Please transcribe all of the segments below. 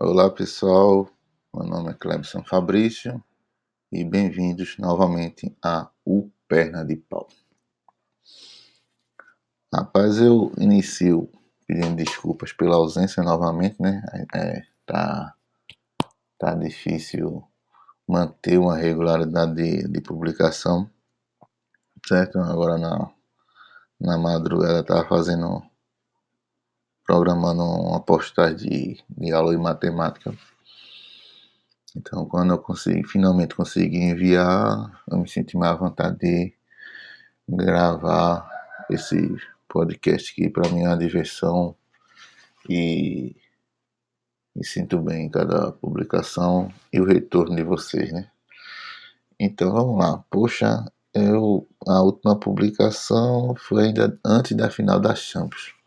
Olá pessoal, meu nome é Clebson Fabrício e bem-vindos novamente a O Perna de Pau. Rapaz, eu inicio pedindo desculpas pela ausência novamente, né? É, tá, tá difícil manter uma regularidade de, de publicação, certo? Agora na, na madrugada estava fazendo programando uma postagem de, de aula de matemática. Então, quando eu consegui, finalmente consegui enviar, eu me senti mais à vontade de gravar esse podcast que para mim é uma diversão e me sinto bem em cada publicação e o retorno de vocês, né? Então vamos lá. Poxa, eu a última publicação foi ainda antes da final das Champions.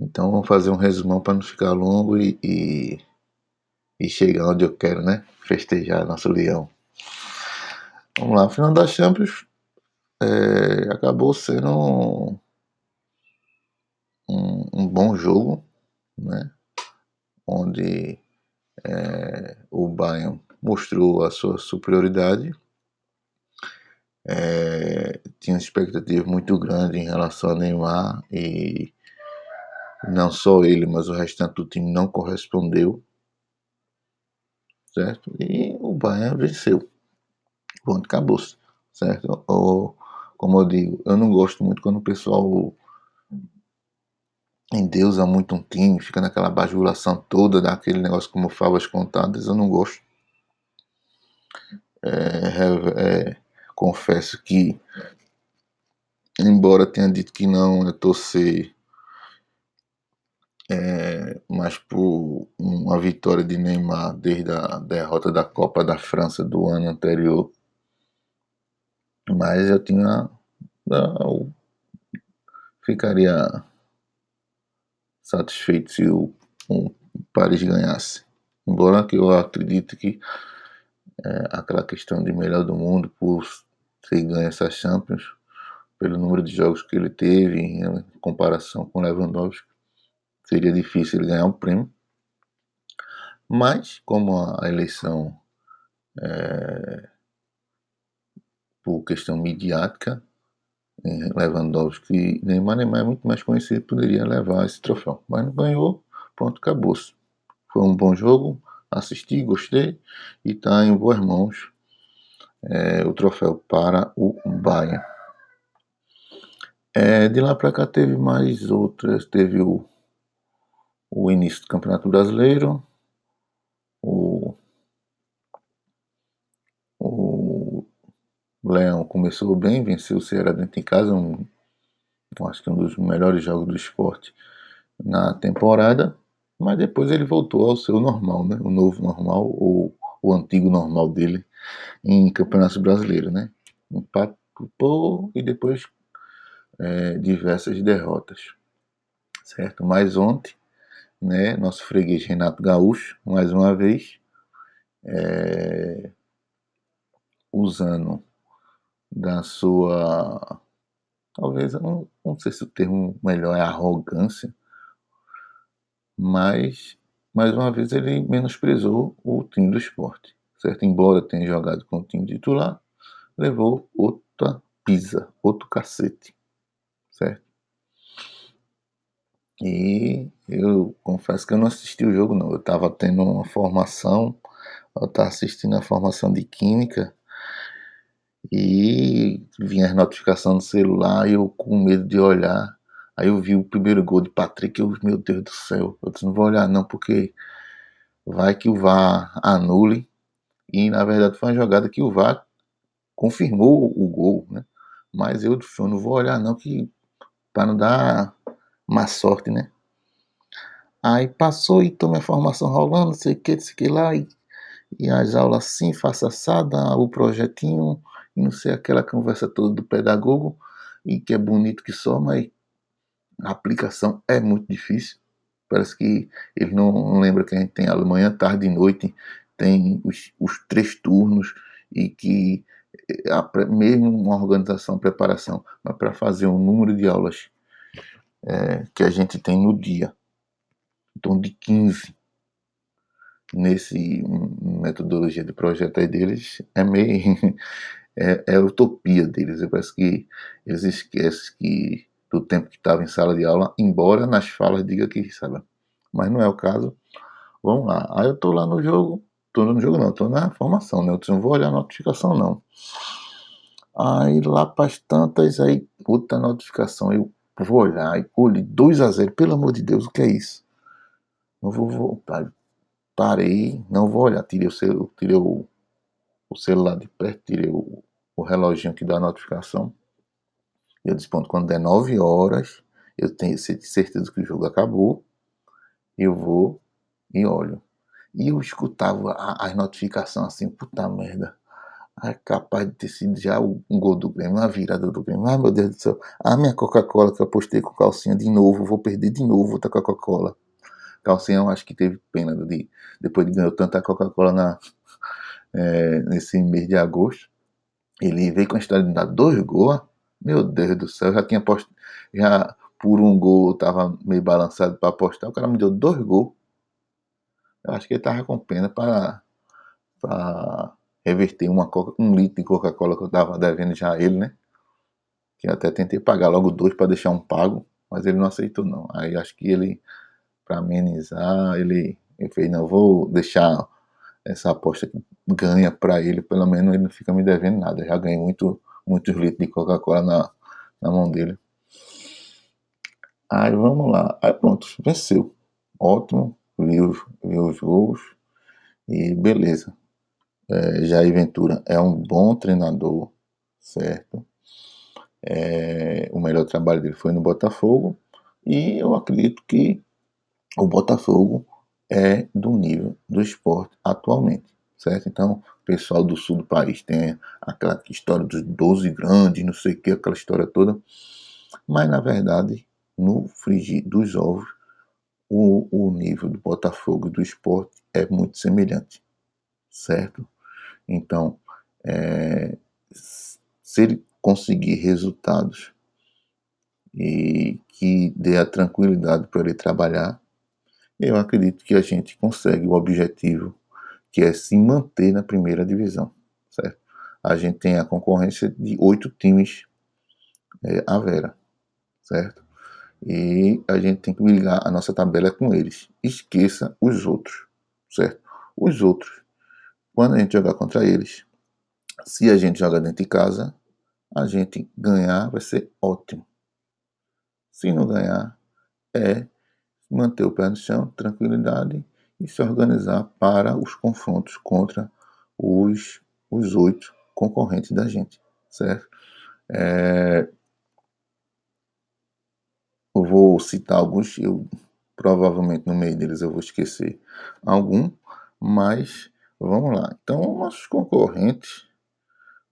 Então vamos fazer um resumão para não ficar longo e, e, e, chegar onde eu quero, né? Festejar nosso leão. Vamos lá, final da Champions é, acabou sendo um, um, um, bom jogo, né? Onde é, o Bayern mostrou a sua superioridade. É, tinha expectativa muito grande em relação a Neymar e não só ele, mas o restante do time não correspondeu. Certo? E o Bayern venceu. Ponto, acabou-se. Certo? Ou, como eu digo, eu não gosto muito quando o pessoal endeusa muito um time, fica naquela bajulação toda, daquele negócio como favas contadas, eu não gosto. É, é, confesso que, embora tenha dito que não é torcer é, mas por uma vitória de Neymar desde a derrota da Copa da França do ano anterior. Mas eu tinha. Eu ficaria satisfeito se o, o Paris ganhasse. Embora que eu acredite que é, aquela questão de melhor do mundo por ser ganho essa Champions, pelo número de jogos que ele teve em comparação com Lewandowski, seria difícil ele ganhar um prêmio. Mas, como a eleição é, por questão midiática, Lewandowski e Neymar, Neymar é muito mais conhecido, poderia levar esse troféu. Mas não ganhou, pronto, acabou-se. Foi um bom jogo, assisti, gostei e está em boas mãos é, o troféu para o Bayern. É, de lá para cá teve mais outras, teve o o início do Campeonato Brasileiro, o, o Leão começou bem, venceu o Ceará dentro de casa, um, acho que um dos melhores jogos do esporte na temporada, mas depois ele voltou ao seu normal, né? o novo normal, ou o antigo normal dele em Campeonato Brasileiro, né? Empatou e depois é, diversas derrotas, certo? Mas ontem né? Nosso freguês Renato Gaúcho, mais uma vez, é, usando da sua. Talvez, não, não sei se o termo melhor é arrogância, mas mais uma vez ele menosprezou o time do esporte, certo? Embora tenha jogado com o time titular, levou outra pisa, outro cacete, certo? E eu confesso que eu não assisti o jogo, não. Eu estava tendo uma formação, eu estava assistindo a formação de Química e vinha as notificações no celular e eu com medo de olhar. Aí eu vi o primeiro gol de Patrick e eu, meu Deus do céu, eu disse, não vou olhar não, porque vai que o VAR anule. E na verdade foi uma jogada que o VAR confirmou o gol, né? Mas eu, eu não vou olhar não, que para não dar má sorte, né? Aí passou e tomei a formação rolando, não sei o que, não sei o que lá, e, e as aulas assim, faça assada, o projetinho, e não sei aquela conversa toda do pedagogo, e que é bonito que só, mas a aplicação é muito difícil. Parece que ele não, lembra que a gente tem aula manhã, tarde e noite, tem os, os três turnos, e que eh, mesmo uma organização, preparação, mas para fazer um número de aulas é, que a gente tem no dia torno de 15 nesse metodologia de projeto aí deles é meio é, é utopia deles. Eu parece que eles esquecem que do tempo que estava em sala de aula, embora nas falas diga que sabe, mas não é o caso. Vamos lá. Aí eu tô lá no jogo, tô no jogo não, tô na formação, né? Eu não vou olhar a notificação não. Aí lá para as tantas, aí puta notificação, eu vou olhar, e olhe 2 a 0, pelo amor de Deus, o que é isso? Não vou voltar. Parei, não vou olhar, tirei o, celu, tirei o, o celular de perto, tirei o, o reloginho que dá a notificação. Eu disse, pronto, quando der 9 horas, eu tenho certeza que o jogo acabou, eu vou e olho. E eu escutava as notificações assim, puta merda. É capaz de ter sido já um gol do Grêmio, uma virada do Grêmio. Ai meu Deus do céu. A minha Coca-Cola que eu apostei com calcinha de novo, vou perder de novo outra Coca-Cola. Calcinha eu acho que teve pena de, depois de ganhar tanta Coca-Cola na, é, nesse mês de agosto. Ele veio com a história de dar dois gols. Meu Deus do céu, já tinha posto, já por um gol eu tava meio balançado para apostar. O cara me deu dois gols. Eu acho que ele tava com pena para, para reverter uma coca, um litro de Coca-Cola que eu tava devendo já a ele, né? Que até tentei pagar logo dois para deixar um pago, mas ele não aceitou não. Aí acho que ele, para amenizar, ele, ele fez, não, vou deixar essa aposta que ganha para ele, pelo menos ele não fica me devendo nada. Eu já ganhei muito, muitos litros de Coca-Cola na, na mão dele. Aí vamos lá. Aí pronto, venceu. Ótimo, li os gols e beleza. É, Jair Ventura é um bom treinador, certo? É, o melhor trabalho dele foi no Botafogo e eu acredito que o Botafogo é do nível do esporte atualmente, certo? Então, o pessoal do sul do país tem aquela história dos 12 grandes, não sei o que, aquela história toda, mas na verdade, no frigir dos ovos, o, o nível do Botafogo e do esporte é muito semelhante, certo? Então, é, se ele conseguir resultados e que dê a tranquilidade para ele trabalhar, eu acredito que a gente consegue o objetivo que é se manter na primeira divisão, certo? A gente tem a concorrência de oito times é, à vera, certo? E a gente tem que ligar a nossa tabela com eles. Esqueça os outros, certo? Os outros, quando a gente jogar contra eles, se a gente joga dentro de casa, a gente ganhar vai ser ótimo. Se não ganhar, é manter o pé no chão, tranquilidade e se organizar para os confrontos contra os, os oito concorrentes da gente, certo? É, eu vou citar alguns, eu provavelmente no meio deles eu vou esquecer algum, mas vamos lá. Então, nossos concorrentes,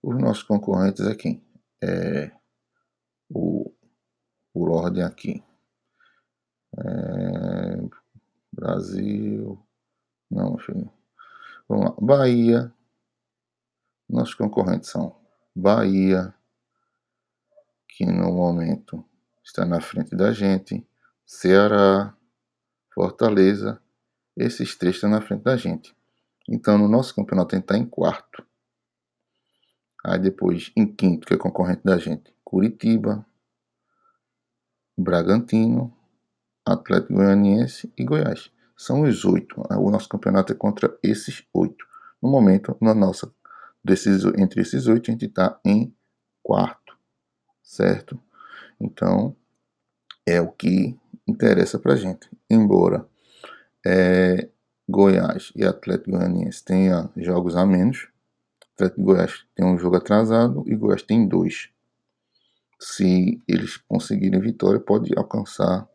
os nossos concorrentes aqui, é o por ordem aqui. É, Brasil. Não, filho. Vamos lá. Bahia. Nossos concorrentes são Bahia, que no momento está na frente da gente, Ceará, Fortaleza. Esses três estão na frente da gente. Então, no nosso campeonato, a gente está em quarto. Aí depois, em quinto, que é concorrente da gente, Curitiba, Bragantino, Atlético Goianiense e Goiás. São os oito. O nosso campeonato é contra esses oito. No momento, na nossa, desses, entre esses oito, a gente está em quarto, certo? Então, é o que interessa para gente. Embora é, Goiás e Atlético Goianiense tenham jogos a menos, Atlético Goiás tem um jogo atrasado e Goiás tem dois. Se eles conseguirem vitória, pode alcançar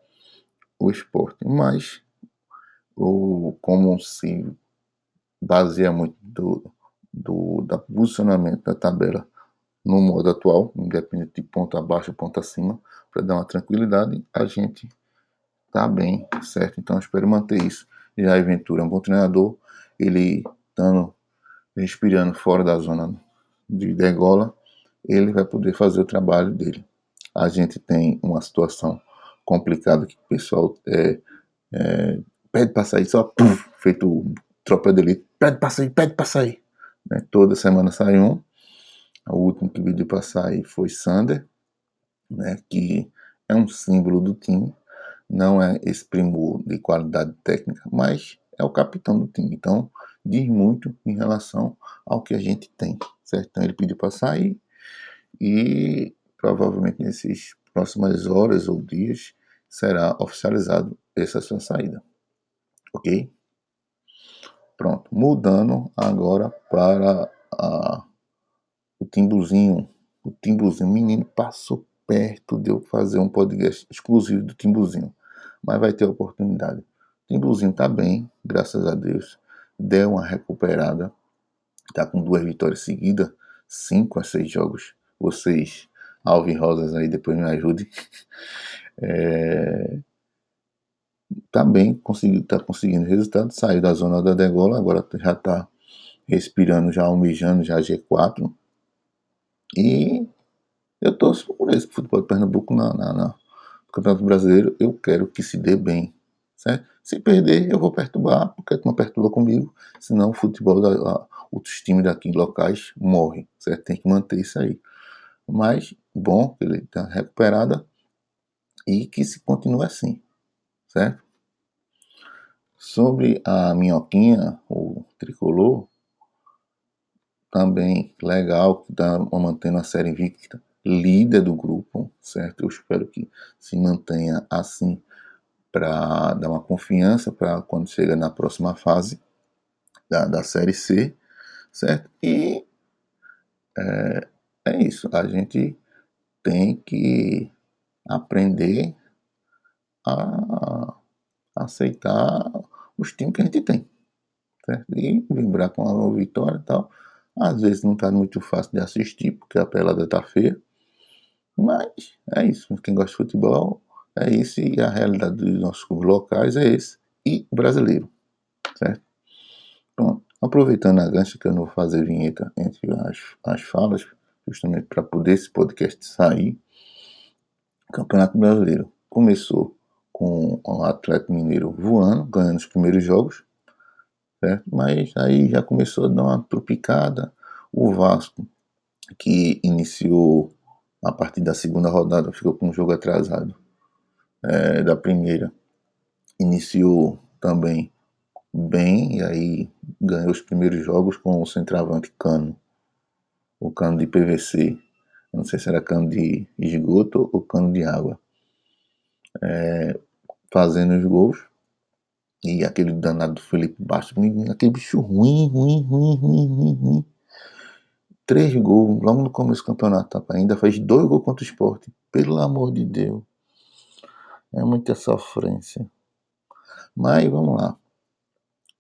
o esporte. Mas, o, como se baseia muito do, do da posicionamento da tabela no modo atual, independente de ponto abaixo ou ponto acima, para dar uma tranquilidade, a gente tá bem, certo? Então, espero manter isso. A Ventura é um bom treinador, ele estando respirando fora da zona de degola, ele vai poder fazer o trabalho dele. A gente tem uma situação complicado que o pessoal é, é, pede pra sair, só puf, feito tropa de elite, pede pra sair, pede pra sair. Né? Toda semana sai um. O último que pediu pra sair foi Sander, né? que é um símbolo do time. Não é esse primor de qualidade técnica, mas é o capitão do time. Então, diz muito em relação ao que a gente tem, certo? Então, ele pediu para sair e provavelmente nesses próximas horas ou dias será oficializado essa sua saída. Ok? Pronto. Mudando agora para a, o Timbuzinho. O Timbuzinho. Menino passou perto de eu fazer um podcast exclusivo do Timbuzinho. Mas vai ter oportunidade. O Timbuzinho tá bem, graças a Deus. Deu uma recuperada. Tá com duas vitórias seguidas. Cinco a seis jogos. Vocês, Alvin Rosas aí, depois me ajudem. É, tá bem, consegui, tá conseguindo resultado, saiu da zona da degola, agora já tá respirando, já almejando, já G4. E eu torço por esse futebol de Pernambuco na, na, na, Campeonato Brasileiro, eu quero que se dê bem, certo? Se perder, eu vou perturbar, porque não perturba comigo, senão o futebol, da, a, outros times daqui locais morrem, certo? Tem que manter isso aí. Mas, bom, ele está recuperada e que se continue assim, certo? Sobre a minhoquinha, o tricolor, também legal, que está mantendo a série invicta, líder do grupo, certo? Eu espero que se mantenha assim para dar uma confiança para quando chega na próxima fase da, da série C, certo? E é, é isso, a gente tem que aprender a aceitar os times que a gente tem. Certo? E lembrar com a vitória e tal. Às vezes não está muito fácil de assistir, porque a pelada está feia. Mas é isso. Quem gosta de futebol é isso. E a realidade dos nossos clubes locais é esse. E brasileiro. Certo? Aproveitando a gancha que eu não vou fazer vinheta entre as, as falas, justamente para poder esse podcast sair. Campeonato Brasileiro começou com o Atlético Mineiro voando, ganhando os primeiros jogos, certo? mas aí já começou a dar uma tropicada. O Vasco, que iniciou a partir da segunda rodada, ficou com um jogo atrasado é, da primeira, iniciou também bem, e aí ganhou os primeiros jogos com o centroavante Cano, o cano de PVC, não sei se era cano de esgoto ou cano de água é, fazendo os gols. E aquele danado do Felipe Bastos, aquele bicho ruim, ruim, ruim, ruim, ruim, ruim. Três gols logo no começo do campeonato, rapaz. Ainda fez dois gols contra o esporte. Pelo amor de Deus. É muita sofrência. Mas vamos lá.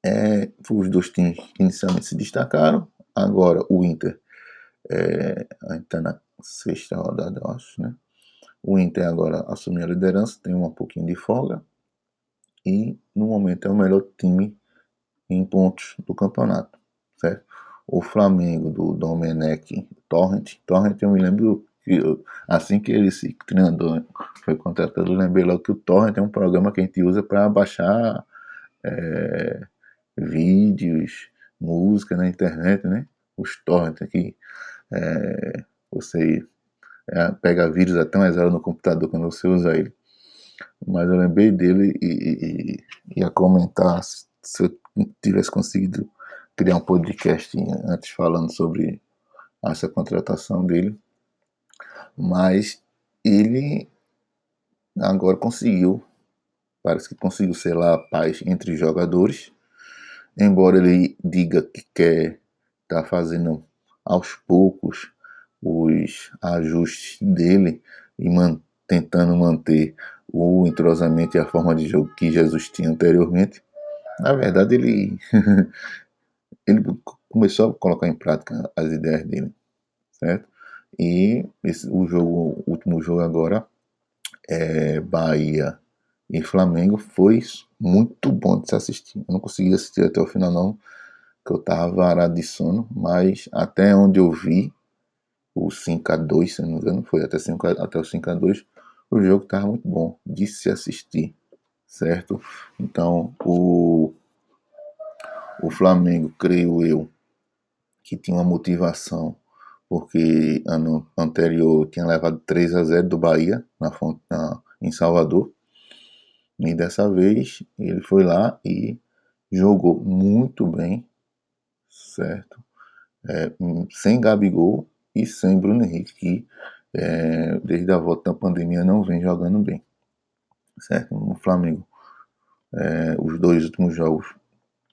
É, os dois times que inicialmente se destacaram. Agora o Inter é, está na sexta rodada, eu acho, né? O Inter agora assumiu a liderança, tem um pouquinho de folga e no momento é o melhor time em pontos do campeonato, certo? O Flamengo do Domenech Torrent, Torrent eu me lembro que eu, assim que ele se treinador foi contratado, eu lembrei logo que o Torrent é um programa que a gente usa para baixar é, vídeos, música na internet, né? Os torrent aqui, é, você é, pega vírus até mais hora no computador quando você usa ele. Mas eu lembrei dele e, e ia comentar se eu tivesse conseguido criar um podcast antes falando sobre essa contratação dele. Mas ele agora conseguiu, parece que conseguiu lá a paz entre os jogadores. Embora ele diga que quer estar tá fazendo aos poucos os ajustes dele e man, tentando manter o entrosamento e a forma de jogo que Jesus tinha anteriormente. Na verdade, ele, ele começou a colocar em prática as ideias dele, certo? E esse, o jogo, o último jogo agora, é Bahia e Flamengo, foi muito bom de se assistir. Eu não consegui assistir até o final não, que eu tava varado de sono, mas até onde eu vi, o 5x2, se não me engano, foi até, 5, até o 5x2, o jogo estava muito bom de se assistir, certo? Então, o, o Flamengo, creio eu, que tinha uma motivação, porque ano anterior tinha levado 3 a 0 do Bahia na, na, em Salvador. E dessa vez ele foi lá e jogou muito bem, certo? É, sem Gabigol e sem Bruno Henrique, que é, desde a volta da pandemia não vem jogando bem, certo? No Flamengo, é, os dois últimos jogos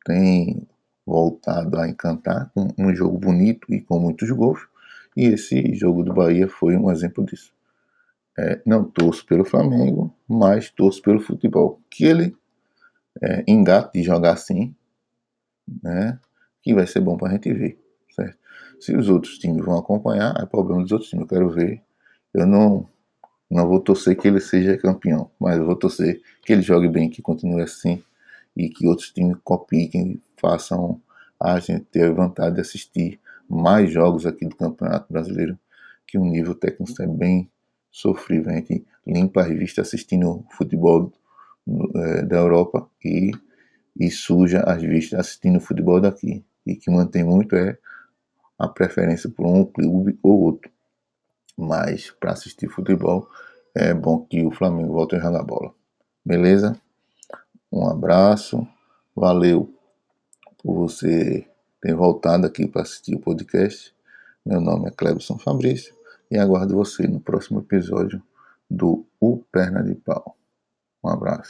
têm voltado a encantar com um jogo bonito e com muitos gols. E esse jogo do Bahia foi um exemplo disso. É, não torço pelo Flamengo, mas torço pelo futebol. Que ele é, engate de jogar assim, né? Que vai ser bom para a gente ver, certo? Se os outros times vão acompanhar, é problema dos outros times. Eu quero ver. Eu não, não vou torcer que ele seja campeão, mas eu vou torcer que ele jogue bem, que continue assim e que outros times copiem, façam a gente ter vontade de assistir mais jogos aqui do Campeonato Brasileiro, que o nível técnico é bem sofrível. A gente limpa as vistas assistindo futebol é, da Europa e, e suja as vistas assistindo futebol daqui. E que mantém muito é a preferência por um clube ou outro. Mas para assistir futebol é bom que o Flamengo volte a jogar bola. Beleza? Um abraço, valeu por você ter voltado aqui para assistir o podcast. Meu nome é Clebson Fabrício e aguardo você no próximo episódio do O Perna de Pau. Um abraço.